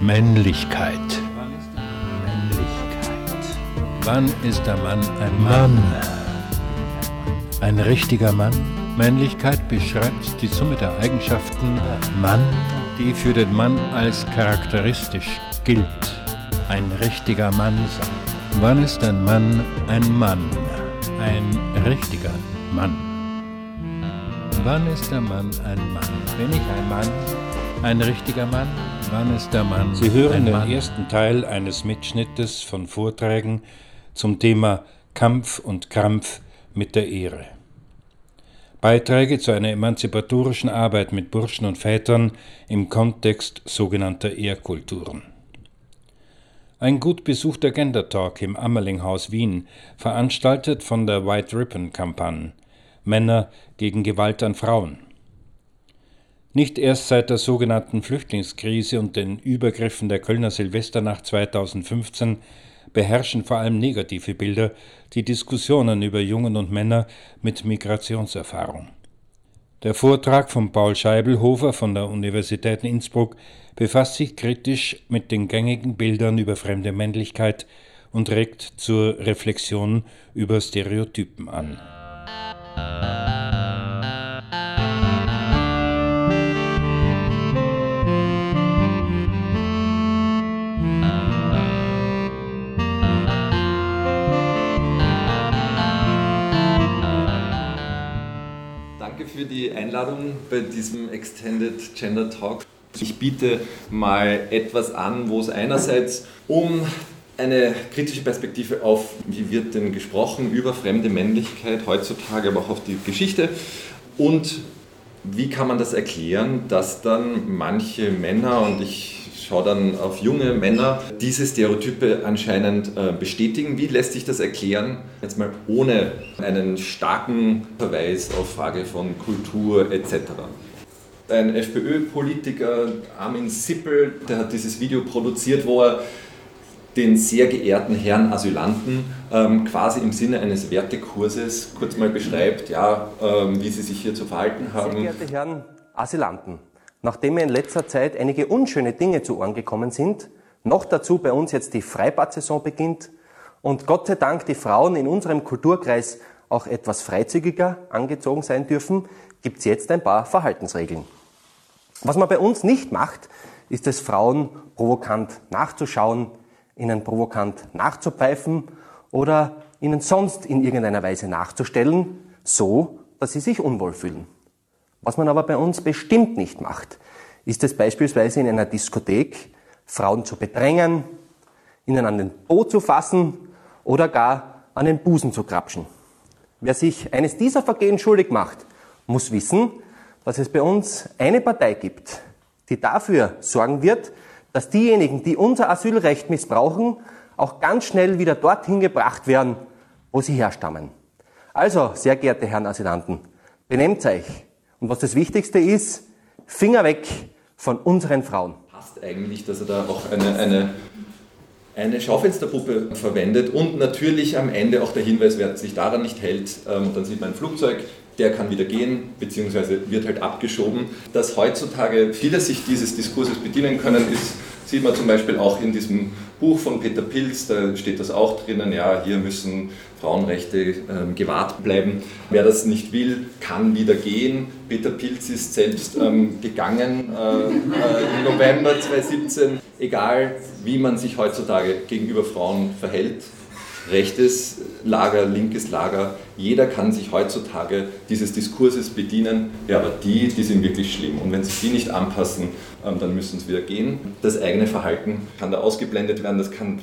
Männlichkeit. Wann ist der Mann ein Mann? Ein richtiger Mann? Männlichkeit beschreibt die Summe der Eigenschaften Mann, die für den Mann als charakteristisch gilt. Ein richtiger Mann sein. Wann ist ein Mann ein Mann? Ein richtiger Mann. Wann ist der Mann ein Mann? Bin ich ein Mann? Ein richtiger Mann? Wann ist der Mann Sie hören den Mann? ersten Teil eines Mitschnittes von Vorträgen zum Thema Kampf und Krampf mit der Ehre. Beiträge zu einer emanzipatorischen Arbeit mit Burschen und Vätern im Kontext sogenannter Ehrkulturen. Ein gut besuchter Gender Talk im Ammerlinghaus Wien, veranstaltet von der White Ribbon Kampagne Männer gegen Gewalt an Frauen. Nicht erst seit der sogenannten Flüchtlingskrise und den Übergriffen der Kölner Silvesternacht 2015 beherrschen vor allem negative Bilder die Diskussionen über Jungen und Männer mit Migrationserfahrung. Der Vortrag von Paul Scheibelhofer von der Universität Innsbruck befasst sich kritisch mit den gängigen Bildern über fremde Männlichkeit und regt zur Reflexion über Stereotypen an. Für die Einladung bei diesem Extended Gender Talk. Ich biete mal etwas an, wo es einerseits um eine kritische Perspektive auf, wie wird denn gesprochen über fremde Männlichkeit heutzutage, aber auch auf die Geschichte und wie kann man das erklären, dass dann manche Männer und ich schaue dann auf junge Männer diese Stereotype anscheinend äh, bestätigen. Wie lässt sich das erklären? Jetzt mal ohne einen starken Verweis auf Frage von Kultur etc. Ein FPÖ-Politiker, Armin Sippel, der hat dieses Video produziert, wo er den sehr geehrten Herrn Asylanten ähm, quasi im Sinne eines Wertekurses kurz mal beschreibt, ja, ähm, wie sie sich hier zu verhalten haben. Sehr geehrte Herren Asylanten, nachdem mir in letzter Zeit einige unschöne Dinge zu Ohren gekommen sind, noch dazu bei uns jetzt die Freibad-Saison beginnt und Gott sei Dank die Frauen in unserem Kulturkreis auch etwas freizügiger angezogen sein dürfen, gibt es jetzt ein paar Verhaltensregeln. Was man bei uns nicht macht, ist es Frauen provokant nachzuschauen, ihnen provokant nachzupfeifen oder ihnen sonst in irgendeiner Weise nachzustellen, so dass sie sich unwohl fühlen. Was man aber bei uns bestimmt nicht macht, ist es beispielsweise in einer Diskothek, Frauen zu bedrängen, ihnen an den Po zu fassen oder gar an den Busen zu krapschen. Wer sich eines dieser Vergehen schuldig macht, muss wissen, dass es bei uns eine Partei gibt, die dafür sorgen wird, dass diejenigen, die unser Asylrecht missbrauchen, auch ganz schnell wieder dorthin gebracht werden, wo sie herstammen. Also, sehr geehrte Herren Asylanten, benehmt euch. Und was das Wichtigste ist, Finger weg von unseren Frauen. passt eigentlich, dass er da auch eine, eine, eine Schaufensterpuppe verwendet und natürlich am Ende auch der Hinweis, wer sich daran nicht hält, ähm, dann sieht man ein Flugzeug, der kann wieder gehen, beziehungsweise wird halt abgeschoben. Dass heutzutage viele sich dieses Diskurses bedienen können, ist, sieht man zum Beispiel auch in diesem Buch von Peter Pilz, da steht das auch drinnen, ja, hier müssen Frauenrechte ähm, gewahrt bleiben. Wer das nicht will, kann wieder gehen. Peter Pilz ist selbst ähm, gegangen äh, äh, im November 2017. Egal, wie man sich heutzutage gegenüber Frauen verhält, rechtes Lager, linkes Lager, jeder kann sich heutzutage dieses Diskurses bedienen, ja, aber die, die sind wirklich schlimm. Und wenn sich die nicht anpassen, ähm, dann müssen sie wieder gehen. Das eigene Verhalten kann da ausgeblendet werden, das kann,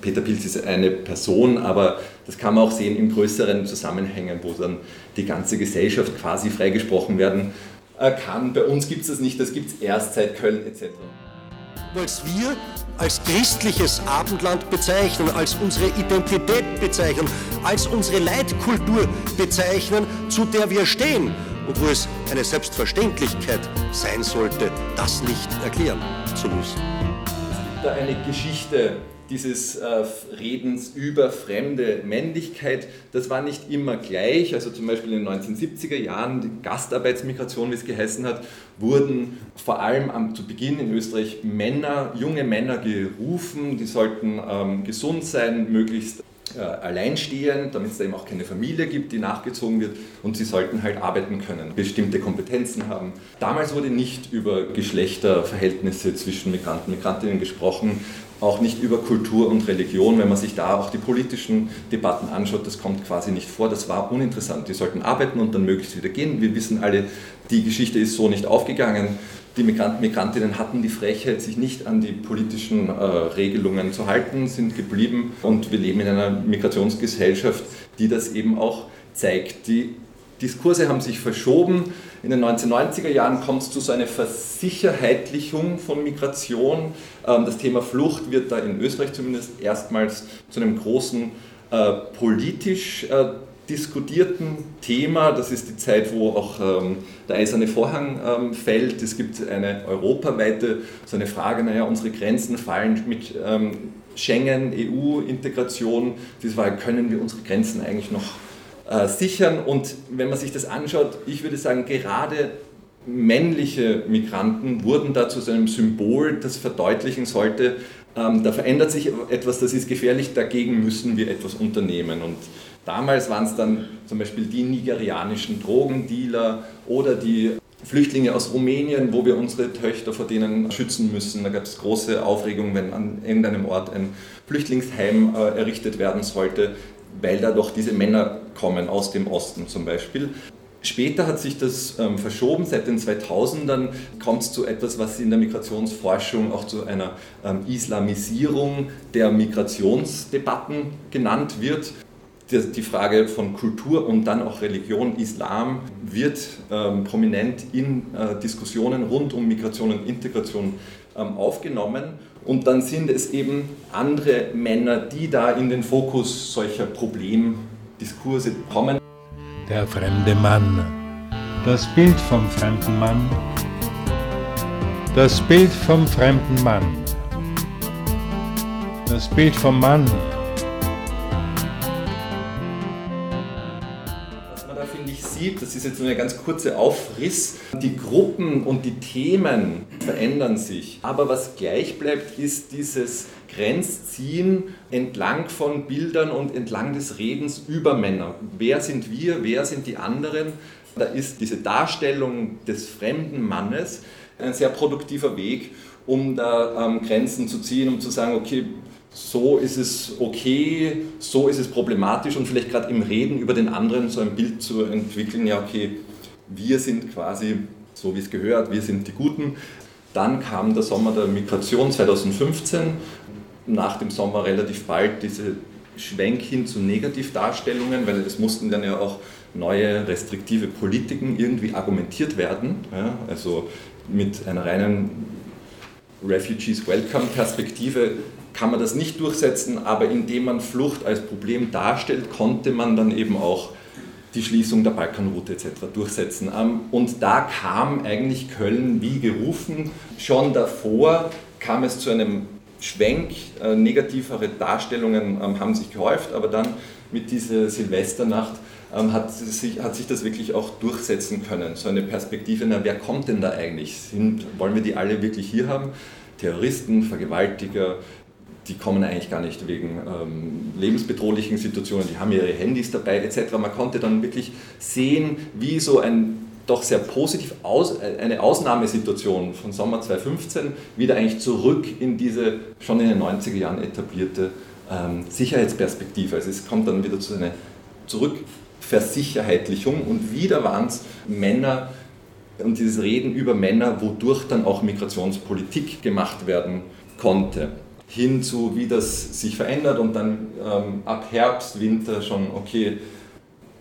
Peter Pilz ist eine Person, aber das kann man auch sehen in größeren Zusammenhängen, wo dann die ganze Gesellschaft quasi freigesprochen werden äh, kann. Bei uns gibt es das nicht, das gibt es erst seit Köln etc was wir als christliches Abendland bezeichnen, als unsere Identität bezeichnen, als unsere Leitkultur bezeichnen, zu der wir stehen und wo es eine Selbstverständlichkeit sein sollte, das nicht erklären zu müssen. da eine Geschichte dieses äh, Redens über fremde Männlichkeit, das war nicht immer gleich. Also zum Beispiel in den 1970er Jahren, die Gastarbeitsmigration, wie es geheißen hat, wurden vor allem am, zu Beginn in Österreich Männer, junge Männer gerufen, die sollten ähm, gesund sein, möglichst äh, alleinstehend, damit es da eben auch keine Familie gibt, die nachgezogen wird und sie sollten halt arbeiten können, bestimmte Kompetenzen haben. Damals wurde nicht über Geschlechterverhältnisse zwischen Migranten und Migrantinnen gesprochen, auch nicht über Kultur und Religion. Wenn man sich da auch die politischen Debatten anschaut, das kommt quasi nicht vor. Das war uninteressant. Die sollten arbeiten und dann möglichst wieder gehen. Wir wissen alle, die Geschichte ist so nicht aufgegangen. Die Migranten, Migrantinnen hatten die Frechheit, sich nicht an die politischen äh, Regelungen zu halten, sind geblieben und wir leben in einer Migrationsgesellschaft, die das eben auch zeigt. Die Diskurse haben sich verschoben. In den 1990er Jahren kommt es zu so einer Versicherheitlichung von Migration. Ähm, das Thema Flucht wird da in Österreich zumindest erstmals zu einem großen äh, politisch äh, diskutierten Thema. Das ist die Zeit, wo auch ähm, der eiserne Vorhang ähm, fällt. Es gibt eine europaweite so eine Frage, naja, unsere Grenzen fallen mit Schengen, EU-Integration. Diese Frage, können wir unsere Grenzen eigentlich noch äh, sichern. Und wenn man sich das anschaut, ich würde sagen, gerade männliche Migranten wurden da zu einem Symbol, das verdeutlichen sollte, ähm, da verändert sich etwas, das ist gefährlich, dagegen müssen wir etwas unternehmen. Und damals waren es dann zum Beispiel die nigerianischen Drogendealer oder die Flüchtlinge aus Rumänien, wo wir unsere Töchter vor denen schützen müssen. Da gab es große Aufregung, wenn an irgendeinem Ort ein Flüchtlingsheim äh, errichtet werden sollte weil da doch diese Männer kommen aus dem Osten zum Beispiel. Später hat sich das ähm, verschoben, seit den 2000ern kommt es zu etwas, was in der Migrationsforschung auch zu einer ähm, Islamisierung der Migrationsdebatten genannt wird. Die, die, Frage von Kultur und dann auch Religion, Islam wird ähm, prominent in äh, Diskussionen rund um Migration und Integration ähm, aufgenommen. Und dann sind es eben andere Männer, die da in den Fokus solcher Problemdiskurse kommen. Der fremde Mann. Das Bild vom fremden Mann. Das Bild vom fremden Mann. Das Bild vom Mann sieht, das ist jetzt nur ein ganz kurzer Aufriss, die Gruppen und die Themen verändern sich. Aber was gleich bleibt, ist dieses Grenzziehen entlang von Bildern und entlang des Redens über Männer. Wer sind wir, wer sind die anderen? Da ist diese Darstellung des fremden Mannes ein sehr produktiver Weg, um da ähm, Grenzen zu ziehen, um zu sagen, okay, so ist es okay, so ist es problematisch und vielleicht gerade im Reden über den anderen so ein Bild zu entwickeln, ja okay, wir sind quasi so wie es gehört, wir sind die Guten. Dann kam der Sommer der Migration 2015, nach dem Sommer relativ bald diese Schwenk hin zu Negativdarstellungen, weil es mussten dann ja auch neue restriktive Politiken irgendwie argumentiert werden. Ja, also mit einer reinen Refugees Welcome Perspektive kann man das nicht durchsetzen, aber indem man Flucht als Problem darstellt, konnte man dann eben auch die Schließung der Balkanroute etc. durchsetzen. Ähm, und da kam eigentlich Köln wie gerufen. Schon davor kam es zu einem Schwenk, äh, negativere Darstellungen ähm, haben sich gehäuft, aber dann mit dieser Silvesternacht ähm, hat sich, hat sich das wirklich auch durchsetzen können. So eine Perspektive, na, wer kommt denn da eigentlich? Sind, wollen wir die alle wirklich hier haben? Terroristen, Vergewaltiger, die kommen eigentlich gar nicht wegen ähm, lebensbedrohlichen Situationen, die haben ihre Handys dabei etc. Man konnte dann wirklich sehen, wie so ein doch sehr positiv aus, eine Ausnahmesituation von Sommer 2015 wieder eigentlich zurück in diese schon in den 90er Jahren etablierte ähm, Sicherheitsperspektive. Also es kommt dann wieder zu einer Zurückversicherheitlichung und wieder waren es Männer und dieses Reden über Männer, wodurch dann auch Migrationspolitik gemacht werden konnte hin zu, wie das sich verändert und dann ähm, ab Herbst, Winter schon, okay,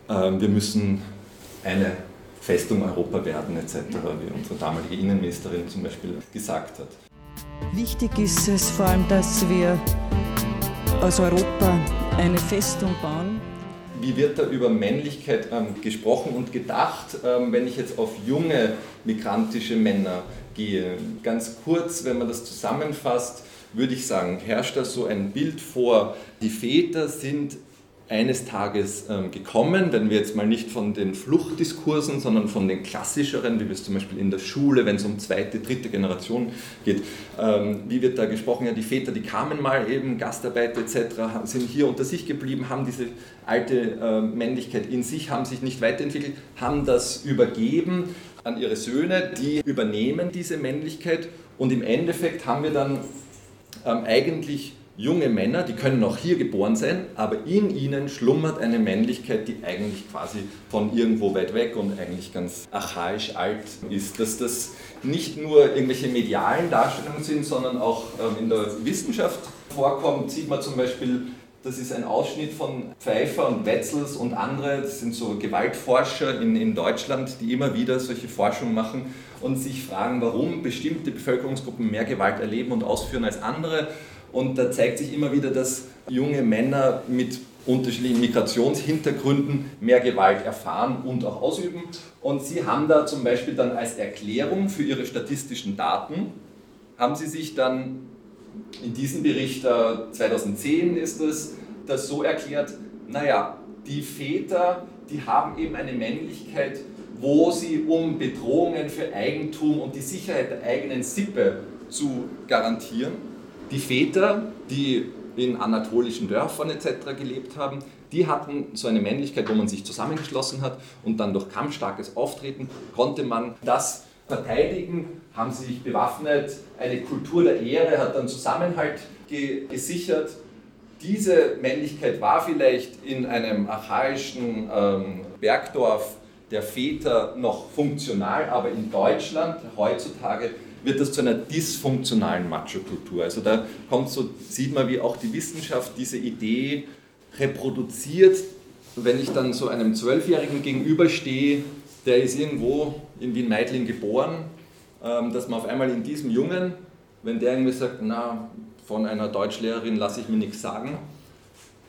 ähm, wir müssen eine Festung Europa werden etc., wie unsere damalige Innenministerin zum Beispiel gesagt hat. Wichtig ist es vor allem, dass wir aus Europa eine Festung bauen. wie wird da über Männlichkeit ähm, gesprochen und gedacht, ähm, wenn ich jetzt auf junge migrantische Männer gehe. Ganz kurz, wenn man das zusammenfasst, würde ich sagen, herrscht da so ein Bild vor, die Väter sind eines Tages ähm, gekommen, wenn wir jetzt mal nicht von den Fluchtdiskursen, sondern von den klassischeren, wie wir es zum Beispiel in der Schule, wenn es um zweite, dritte Generation geht, ähm, wie wird da gesprochen? Ja, die Väter, die kamen mal eben, Gastarbeiter etc., sind hier unter sich geblieben, haben diese alte äh, Männlichkeit in sich, haben sich nicht weiterentwickelt, haben das übergeben an ihre Söhne, die übernehmen diese Männlichkeit und im Endeffekt haben wir dann ähm, eigentlich junge Männer, die können auch hier geboren sein, aber in ihnen schlummert eine Männlichkeit, die eigentlich quasi von irgendwo weit weg und eigentlich ganz archaisch alt ist. Dass das nicht nur irgendwelche medialen Darstellungen sind, sondern auch ähm, in der Wissenschaft vorkommt, sieht man zum Beispiel das ist ein Ausschnitt von Pfeiffer und Wetzels und andere, das sind so Gewaltforscher in, in Deutschland, die immer wieder solche Forschung machen und sich fragen, warum bestimmte Bevölkerungsgruppen mehr Gewalt erleben und ausführen als andere. Und da zeigt sich immer wieder, dass junge Männer mit unterschiedlichen Migrationshintergründen mehr Gewalt erfahren und auch ausüben. Und sie haben da zum Beispiel dann als Erklärung für ihre statistischen Daten, haben sie sich dann in diesem Bericht 2010 ist es, das so erklärt, naja, die Väter, die haben eben eine Männlichkeit, wo sie um Bedrohungen für Eigentum und die Sicherheit der eigenen Sippe zu garantieren, die Väter, die in anatolischen Dörfern etc. gelebt haben, die hatten so eine Männlichkeit, wo man sich zusammengeschlossen hat und dann durch kampfstarkes Auftreten konnte man das verteidigen, haben sie sich bewaffnet, eine Kultur der Ehre hat dann Zusammenhalt ge gesichert. Diese Männlichkeit war vielleicht in einem archaischen ähm, Bergdorf der Väter noch funktional, aber in Deutschland heutzutage wird das zu einer dysfunktionalen Macho-Kultur. Also da kommt so, sieht man, wie auch die Wissenschaft diese Idee reproduziert. Wenn ich dann so einem Zwölfjährigen gegenüberstehe, der ist irgendwo in Wien-Meidling geboren, ähm, dass man auf einmal in diesem Jungen, wenn der irgendwie sagt, na, von einer Deutschlehrerin lasse ich mir nichts sagen,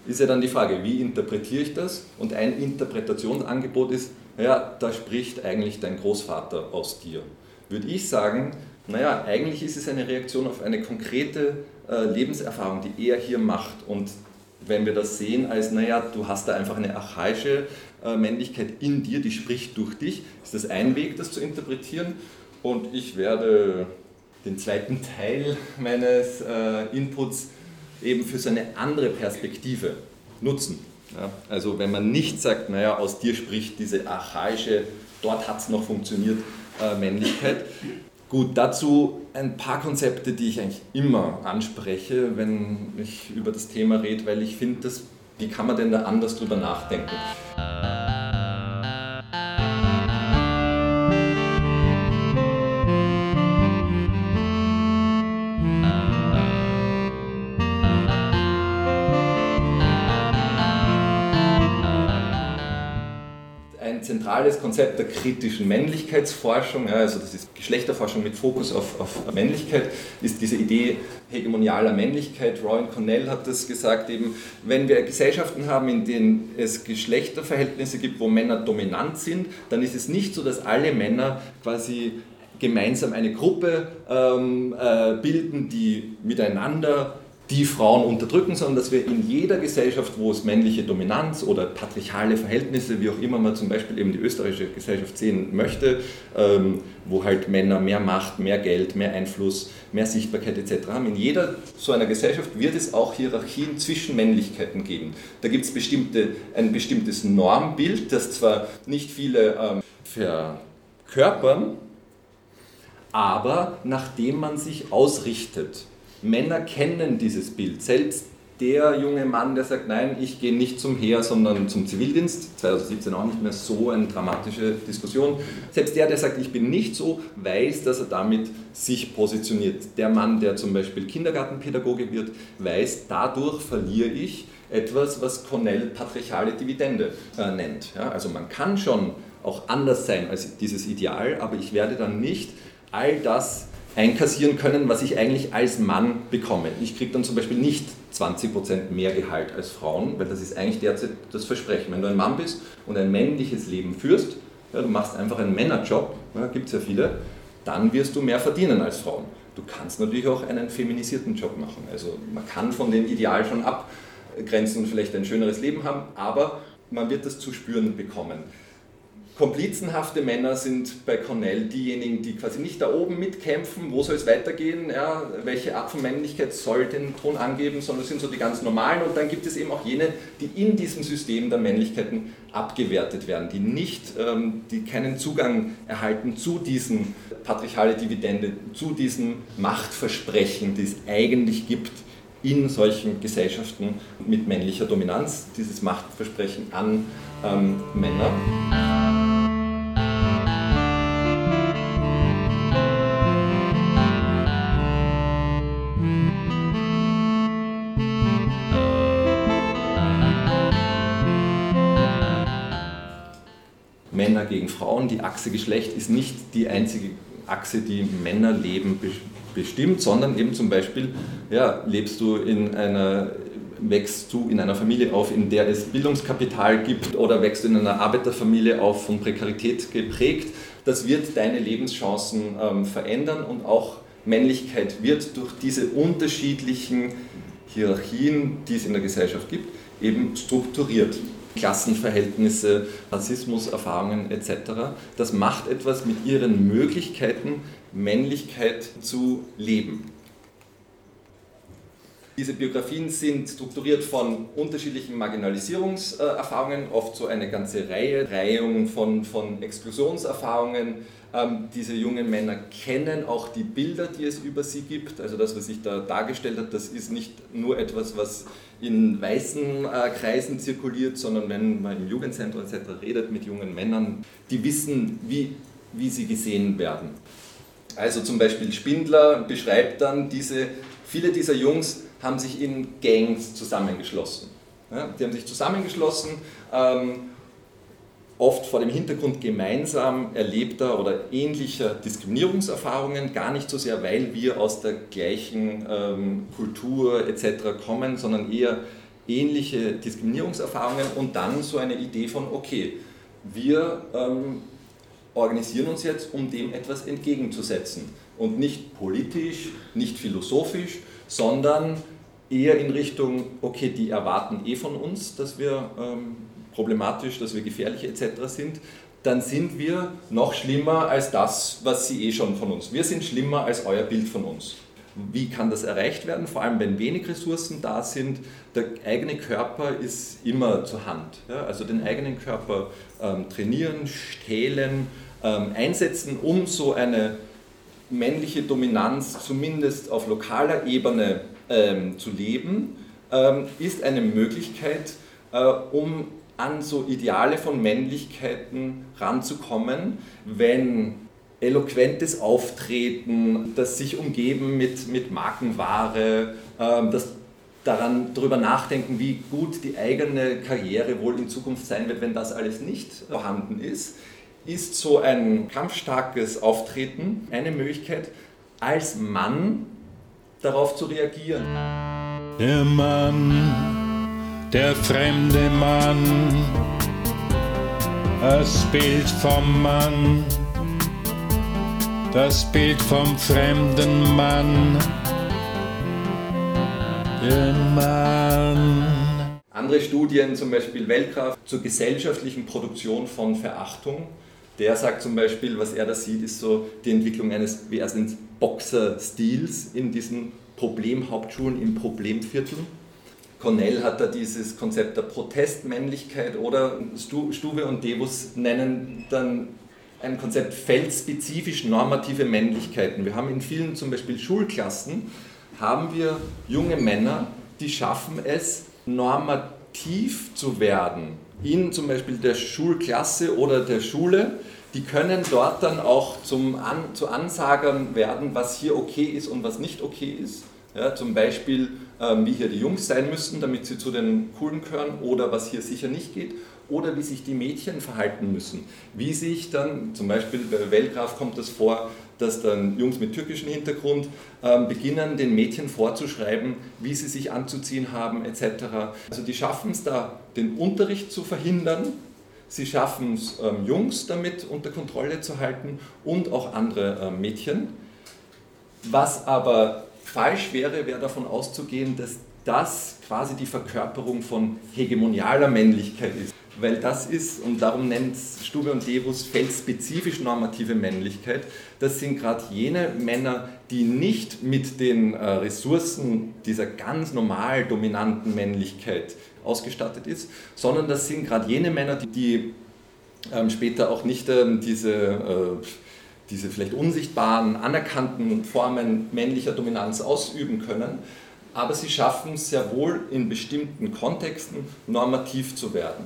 ist ja dann die Frage, wie interpretiere ich das? Und ein Interpretationsangebot ist, ja, da spricht eigentlich dein Großvater aus dir. Würde ich sagen, naja, eigentlich ist es eine Reaktion auf eine konkrete äh, Lebenserfahrung, die er hier macht. Und wenn wir das sehen als, naja, du hast da einfach eine archaische äh, Männlichkeit in dir, die spricht durch dich, ist das ein Weg, das zu interpretieren. Und ich werde den zweiten Teil meines äh, Inputs eben für so eine andere Perspektive nutzen. Ja, also wenn man nicht sagt, naja, aus dir spricht diese archaische, dort hat es noch funktioniert, äh, Männlichkeit, Gut, dazu ein paar Konzepte, die ich eigentlich immer anspreche, wenn ich über das Thema rede, weil ich finde, wie kann man denn da anders drüber nachdenken? Zentrales Konzept der kritischen Männlichkeitsforschung, also das ist Geschlechterforschung mit Fokus auf, auf Männlichkeit, ist diese Idee hegemonialer Männlichkeit. Rowan Cornell hat das gesagt, eben, wenn wir Gesellschaften haben, in denen es Geschlechterverhältnisse gibt, wo Männer dominant sind, dann ist es nicht so, dass alle Männer quasi gemeinsam eine Gruppe ähm, äh, bilden, die miteinander die Frauen unterdrücken, sondern dass wir in jeder Gesellschaft, wo es männliche Dominanz oder patriarchale Verhältnisse, wie auch immer man zum Beispiel eben die österreichische Gesellschaft sehen möchte, ähm, wo halt Männer mehr Macht, mehr Geld, mehr Einfluss, mehr Sichtbarkeit etc. haben, in jeder so einer Gesellschaft wird es auch Hierarchien zwischen Männlichkeiten geben. Da gibt es bestimmte, ein bestimmtes Normbild, das zwar nicht viele ähm, verkörpern, aber nach dem man sich ausrichtet. Männer kennen dieses Bild. Selbst der junge Mann, der sagt, nein, ich gehe nicht zum Heer, sondern zum Zivildienst, 2017 auch nicht mehr so eine dramatische Diskussion. Selbst der, der sagt, ich bin nicht so, weiß, dass er damit sich positioniert. Der Mann, der zum Beispiel Kindergartenpädagoge wird, weiß, dadurch verliere ich etwas, was Cornell patriarchale Dividende äh, nennt. Ja, also man kann schon auch anders sein als dieses Ideal, aber ich werde dann nicht all das einkassieren können, was ich eigentlich als Mann bekomme. Ich kriege dann zum Beispiel nicht 20% mehr Gehalt als Frauen, weil das ist eigentlich derzeit das Versprechen. Wenn du ein Mann bist und ein männliches Leben führst, ja, du machst einfach einen Männerjob, ja, gibt es ja viele, dann wirst du mehr verdienen als Frauen. Du kannst natürlich auch einen feminisierten Job machen. Also man kann von dem Ideal schon abgrenzen und vielleicht ein schöneres Leben haben, aber man wird das zu spüren bekommen. Komplizenhafte Männer sind bei Cornell diejenigen, die quasi nicht da oben mitkämpfen, wo soll es weitergehen, ja, welche Art von Männlichkeit soll den Ton angeben, sondern es sind so die ganz normalen. Und dann gibt es eben auch jene, die in diesem System der Männlichkeiten abgewertet werden, die nicht, ähm, die keinen Zugang erhalten zu diesen patriarchale Dividende, zu diesem Machtversprechen, die es eigentlich gibt in solchen Gesellschaften mit männlicher Dominanz, dieses Machtversprechen an ähm, Männer. Gegen Frauen. Die Achse Geschlecht ist nicht die einzige Achse, die Männerleben bestimmt, sondern eben zum Beispiel, ja, lebst du in einer, wächst du in einer Familie auf, in der es Bildungskapital gibt oder wächst du in einer Arbeiterfamilie auf, von Prekarität geprägt. Das wird deine Lebenschancen ähm, verändern und auch Männlichkeit wird durch diese unterschiedlichen Hierarchien, die es in der Gesellschaft gibt, eben strukturiert. Klassenverhältnisse, Rassismuserfahrungen etc. Das macht etwas mit ihren Möglichkeiten, Männlichkeit zu leben. Diese Biografien sind strukturiert von unterschiedlichen Marginalisierungserfahrungen, oft so eine ganze Reihe, Reihung von, von Exklusionserfahrungen. Ähm, diese jungen Männer kennen auch die Bilder, die es über sie gibt. Also das, was sich da dargestellt hat, das ist nicht nur etwas, was in weißen äh, Kreisen zirkuliert, sondern wenn man im Jugendzentrum etc. redet mit jungen Männern, die wissen, wie, wie sie gesehen werden. Also zum Beispiel Spindler beschreibt dann diese, viele dieser Jungs haben sich in Gangs zusammengeschlossen. Die haben sich zusammengeschlossen, ähm, oft vor dem Hintergrund gemeinsam erlebter oder ähnlicher Diskriminierungserfahrungen, gar nicht so sehr, weil wir aus der gleichen ähm, Kultur etc. kommen, sondern eher ähnliche Diskriminierungserfahrungen und dann so eine Idee von, okay, wir ähm, organisieren uns jetzt, um dem etwas entgegenzusetzen. Und nicht politisch, nicht philosophisch, sondern eher in Richtung, okay, die erwarten eh von uns, dass wir ähm, problematisch, dass wir gefährlich etc. sind, dann sind wir noch schlimmer als das, was sie eh schon von uns. Wir sind schlimmer als euer Bild von uns. Wie kann das erreicht werden? Vor allem, wenn wenig Ressourcen da sind. Der eigene Körper ist immer zur Hand. Ja? Also den eigenen Körper ähm, trainieren, stählen, ähm, einsetzen, um so eine männliche Dominanz zumindest auf lokaler Ebene ähm, zu leben, ähm, ist eine Möglichkeit, äh, um an so Ideale von Männlichkeiten ranzukommen, wenn eloquentes Auftreten, das sich umgeben mit, mit Markenware, äh, das daran darüber nachdenken, wie gut die eigene Karriere wohl in Zukunft sein wird, wenn das alles nicht vorhanden ist, ist so ein kampfstarkes Auftreten eine Möglichkeit, als Mann darauf zu reagieren. Der Mann der fremde Mann, das Bild vom Mann, das Bild vom fremden Mann, der Mann. Andere Studien, zum Beispiel Weltkraft zur gesellschaftlichen Produktion von Verachtung, der sagt zum Beispiel, was er da sieht, ist so die Entwicklung eines, wie er es nennt, Boxer-Stils in diesen Problemhauptschulen im Problemviertel Cornell hat da dieses Konzept der Protestmännlichkeit oder Stube und Devus nennen dann ein Konzept feldspezifisch normative Männlichkeiten. Wir haben in vielen zum Beispiel Schulklassen, haben wir junge Männer, die schaffen es, normativ zu werden in zum Beispiel der Schulklasse oder der Schule. Die können dort dann auch zum An zu Ansagern werden, was hier okay ist und was nicht okay ist. Ja, zum Beispiel, wie hier die Jungs sein müssen, damit sie zu den Coolen gehören oder was hier sicher nicht geht. oder wie sich die Mädchen verhalten müssen. Wie sich dann, zum Beispiel bei Wellgraf kommt das vor, dass dann Jungs mit türkischem Hintergrund ähm, beginnen, den Mädchen vorzuschreiben, wie sie sich anzuziehen haben etc. Also die schaffen es da, den Unterricht zu verhindern, sie schaffen es, ähm, Jungs damit unter Kontrolle zu halten und auch andere ähm, Mädchen. Was aber falsch wäre, wäre davon auszugehen, dass das quasi die Verkörperung von hegemonialer Männlichkeit ist. Weil das ist, und darum nennt Stube und Devus feldspezifisch normative Männlichkeit, das sind gerade jene Männer, die nicht mit den äh, Ressourcen dieser ganz normal dominanten Männlichkeit ausgestattet ist, sondern das sind gerade jene Männer, die, die ähm, später auch nicht ähm, diese, äh, diese vielleicht unsichtbaren, anerkannten Formen männlicher Dominanz ausüben können, aber sie schaffen sehr wohl in bestimmten Kontexten normativ zu werden.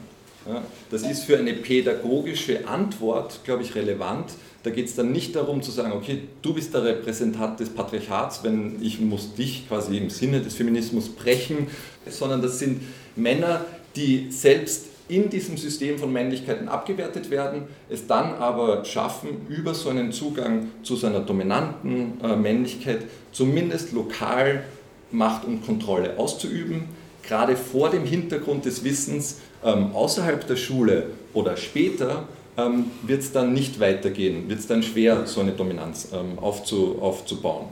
Das ist für eine pädagogische Antwort, glaube ich, relevant. Da geht es dann nicht darum zu sagen, okay, du bist der Repräsentant des Patriarchats, wenn ich muss dich quasi im Sinne des Feminismus brechen, sondern das sind Männer, die selbst in diesem System von Männlichkeiten abgewertet werden, es dann aber schaffen, über so einen Zugang zu seiner dominanten äh, Männlichkeit zumindest lokal Macht und Kontrolle auszuüben, gerade vor dem Hintergrund des Wissens, ähm, außerhalb der Schule oder später ähm, wird es dann nicht weitergehen, wird es dann schwer, so eine Dominanz ähm, aufzu, aufzubauen.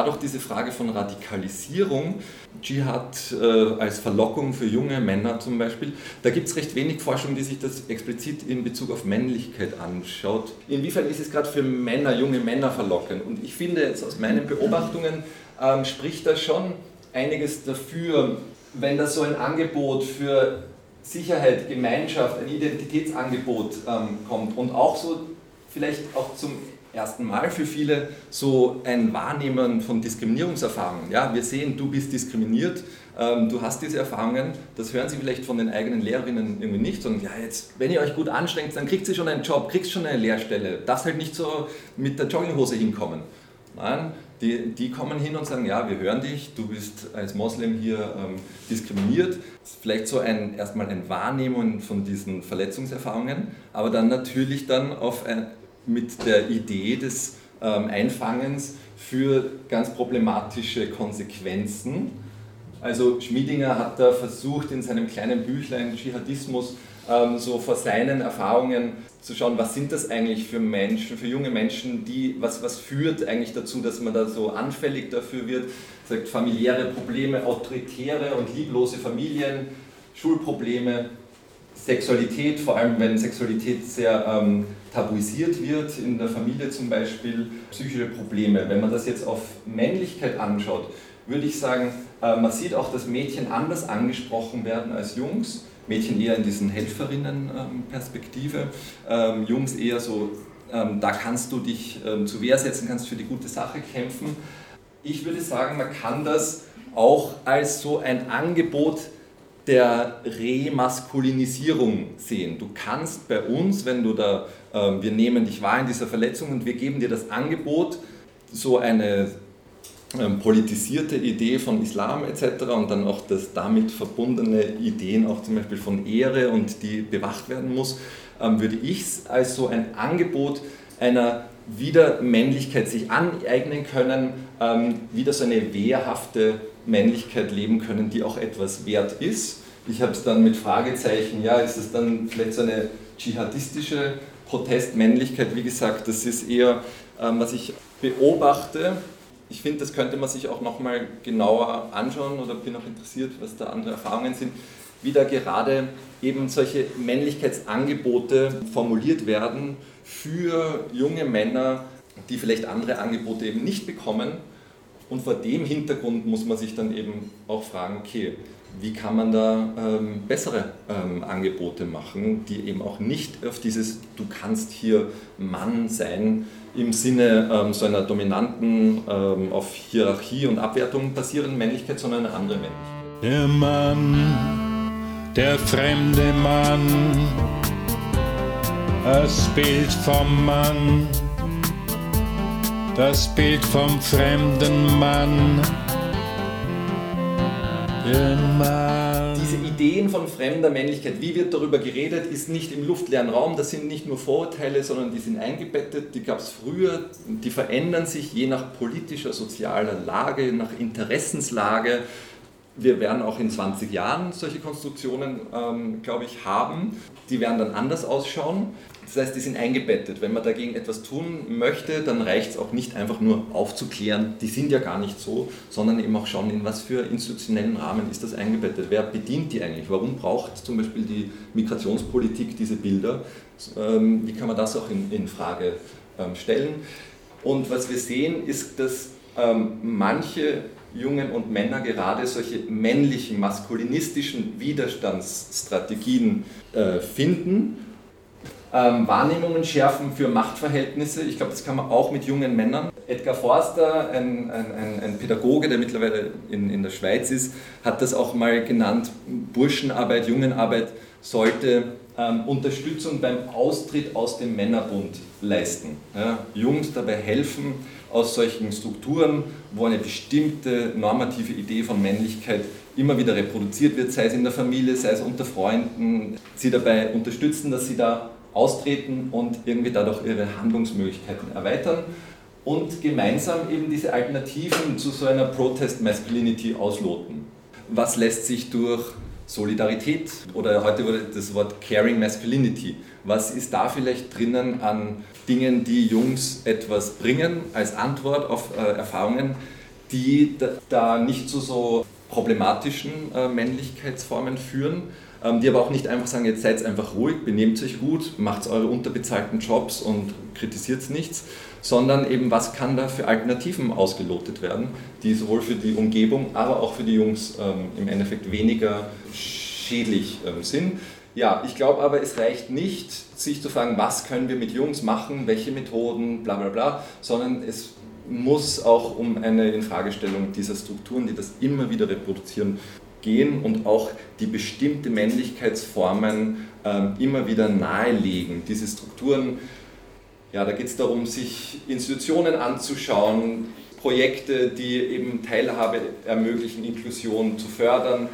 Gerade auch diese Frage von Radikalisierung, Dschihad äh, als Verlockung für junge Männer zum Beispiel, da gibt es recht wenig Forschung, die sich das explizit in Bezug auf Männlichkeit anschaut. Inwiefern ist es gerade für Männer, junge Männer verlockend? Und ich finde jetzt aus meinen Beobachtungen ähm, spricht da schon einiges dafür, wenn das so ein Angebot für Sicherheit, Gemeinschaft, ein Identitätsangebot ähm, kommt und auch so vielleicht auch zum ersten Mal für viele so ein Wahrnehmen von Diskriminierungserfahrungen. Ja, wir sehen, du bist diskriminiert, ähm, du hast diese Erfahrungen, das hören sie vielleicht von den eigenen Lehrerinnen irgendwie nicht, sondern ja, jetzt, wenn ihr euch gut anstrengt, dann kriegt sie schon einen Job, kriegst schon eine Lehrstelle, darfst halt nicht so mit der Jogginghose hinkommen. Nein, die, die kommen hin und sagen, ja, wir hören dich, du bist als Moslem hier ähm, diskriminiert. Vielleicht so ein, erstmal ein Wahrnehmen von diesen Verletzungserfahrungen, aber dann natürlich dann auf ein, mit der Idee des ähm, Einfangens für ganz problematische Konsequenzen. Also Schmiedinger hat da versucht in seinem kleinen Büchlein Dschihadismus ähm, so vor seinen Erfahrungen zu schauen, was sind das eigentlich für Menschen, für junge Menschen, die, was, was führt eigentlich dazu, dass man da so anfällig dafür wird, sagt familiäre Probleme, autoritäre und lieblose Familien, Schulprobleme, Sexualität, vor allem wenn Sexualität sehr ähm, tabuisiert wird, in der Familie zum Beispiel, psychische Probleme. Wenn man das jetzt auf Männlichkeit anschaut, würde ich sagen, äh, man sieht auch, dass Mädchen anders angesprochen werden als Jungs. Mädchen eher in diesen Helferinnen-Perspektive, ähm, Jungs eher so, ähm, da kannst du dich ähm, zu Wehr setzen, kannst für die gute Sache kämpfen. Ich würde sagen, man kann das auch als so ein Angebot der Remaskulinisierung sehen. Du kannst bei uns, wenn du da, äh, wir nehmen dich wahr in dieser Verletzung und wir geben dir das Angebot, so eine ähm, politisierte Idee von Islam etc. und dann auch das damit verbundene Ideen auch zum Beispiel von Ehre und die bewacht werden muss, ähm, würde ich als so ein Angebot einer wieder Männlichkeit sich aneignen können, ähm, wieder so eine wehrhafte Männlichkeit leben können, die auch etwas wert ist. Ich habe es dann mit Fragezeichen, ja, ist es dann vielleicht so eine dschihadistische Protestmännlichkeit? Wie gesagt, das ist eher, ähm, was ich beobachte. Ich finde, das könnte man sich auch nochmal genauer anschauen oder bin auch interessiert, was da andere Erfahrungen sind, wie da gerade eben solche Männlichkeitsangebote formuliert werden für junge Männer, die vielleicht andere Angebote eben nicht bekommen und vor dem Hintergrund muss man sich dann eben auch fragen, okay, wie kann man da ähm, bessere ähm, Angebote machen, die eben auch nicht auf dieses, du kannst hier Mann sein, im Sinne ähm, so einer dominanten, ähm, auf Hierarchie und Abwertung basierenden Männlichkeit, sondern eine andere Männlichkeit. Der Mann der fremde Mann, das Bild vom Mann, das Bild vom fremden Mann. Diese Ideen von fremder Männlichkeit, wie wird darüber geredet, ist nicht im luftleeren Raum. Das sind nicht nur Vorurteile, sondern die sind eingebettet. Die gab es früher. Die verändern sich je nach politischer, sozialer Lage, nach Interessenslage. Wir werden auch in 20 Jahren solche Konstruktionen, ähm, glaube ich, haben. Die werden dann anders ausschauen. Das heißt, die sind eingebettet. Wenn man dagegen etwas tun möchte, dann reicht es auch nicht einfach nur aufzuklären, die sind ja gar nicht so, sondern eben auch schauen, in was für institutionellen Rahmen ist das eingebettet. Wer bedient die eigentlich? Warum braucht zum Beispiel die Migrationspolitik diese Bilder? Ähm, wie kann man das auch in, in Frage ähm, stellen? Und was wir sehen, ist, dass ähm, manche Jungen und Männer gerade solche männlichen, maskulinistischen Widerstandsstrategien äh, finden ähm, Wahrnehmungen schärfen für Machtverhältnisse. Ich glaube, das kann man auch mit jungen Männern. Edgar Forster, ein, ein, ein Pädagoge, der mittlerweile in, in der Schweiz ist, hat das auch mal genannt. Burschenarbeit, Jungenarbeit sollte ähm, Unterstützung beim Austritt aus dem Männerbund leisten. Ja, Jungs dabei helfen, aus solchen Strukturen, wo eine bestimmte normative Idee von Männlichkeit immer wieder reproduziert wird, sei es in der Familie, sei es unter Freunden, sie dabei unterstützen, dass sie da austreten und irgendwie dadurch ihre Handlungsmöglichkeiten erweitern und gemeinsam eben diese Alternativen zu so einer Protest Masculinity ausloten. Was lässt sich durch Solidarität oder heute wurde das Wort Caring Masculinity, was ist da vielleicht drinnen an Dingen, die Jungs etwas bringen als Antwort auf äh, Erfahrungen, die da nicht zu so problematischen äh, Männlichkeitsformen führen, die aber auch nicht einfach sagen, jetzt seid einfach ruhig, benehmt euch gut, macht eure unterbezahlten Jobs und kritisiert nichts, sondern eben, was kann da für Alternativen ausgelotet werden, die sowohl für die Umgebung, aber auch für die Jungs ähm, im Endeffekt weniger schädlich ähm, sind. Ja, ich glaube aber, es reicht nicht, sich zu fragen, was können wir mit Jungs machen, welche Methoden, bla bla bla, sondern es muss auch um eine Infragestellung dieser Strukturen, die das immer wieder reproduzieren, gehen und auch die bestimmte Männlichkeitsformen ähm, immer wieder nahelegen. Diese Strukturen, ja, da geht es darum, sich Institutionen anzuschauen, Projekte, die eben Teilhabe ermöglichen, Inklusion zu fördern,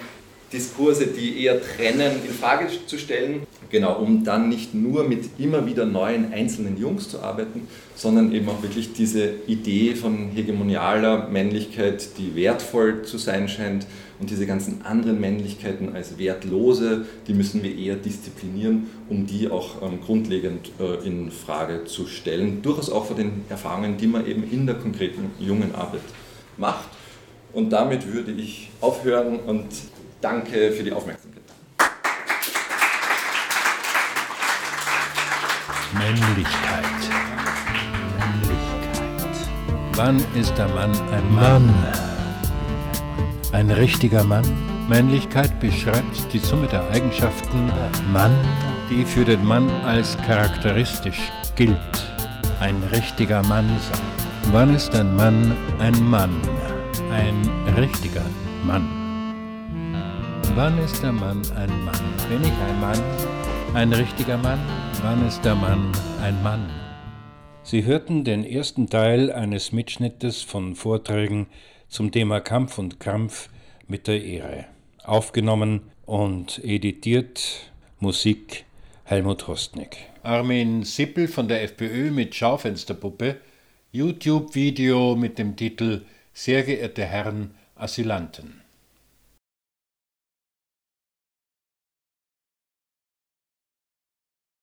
Diskurse, die eher trennen, in Frage zu stellen, genau, um dann nicht nur mit immer wieder neuen einzelnen Jungs zu arbeiten, sondern eben auch wirklich diese Idee von hegemonialer Männlichkeit, die wertvoll zu sein scheint, und diese ganzen anderen Männlichkeiten als wertlose, die müssen wir eher disziplinieren, um die auch ähm, grundlegend äh, in Frage zu stellen. Durchaus auch vor den Erfahrungen, die man eben in der konkreten jungen Arbeit macht. Und damit würde ich aufhören und danke für die Aufmerksamkeit. Männlichkeit. Männlichkeit. Wann ist der Mann ein Mann? Mann. Ein richtiger Mann. Männlichkeit beschreibt die Summe der Eigenschaften Mann, die für den Mann als charakteristisch gilt. Ein richtiger Mann sein. Wann ist ein Mann ein Mann? Ein richtiger Mann. Wann ist der Mann ein Mann? Bin ich ein Mann? Ein richtiger Mann? Wann ist der Mann ein Mann? Sie hörten den ersten Teil eines Mitschnittes von Vorträgen zum Thema Kampf und Krampf mit der Ehre. Aufgenommen und editiert Musik Helmut Rostnick. Armin Sippel von der FPÖ mit Schaufensterpuppe, YouTube-Video mit dem Titel Sehr geehrte Herren Asylanten.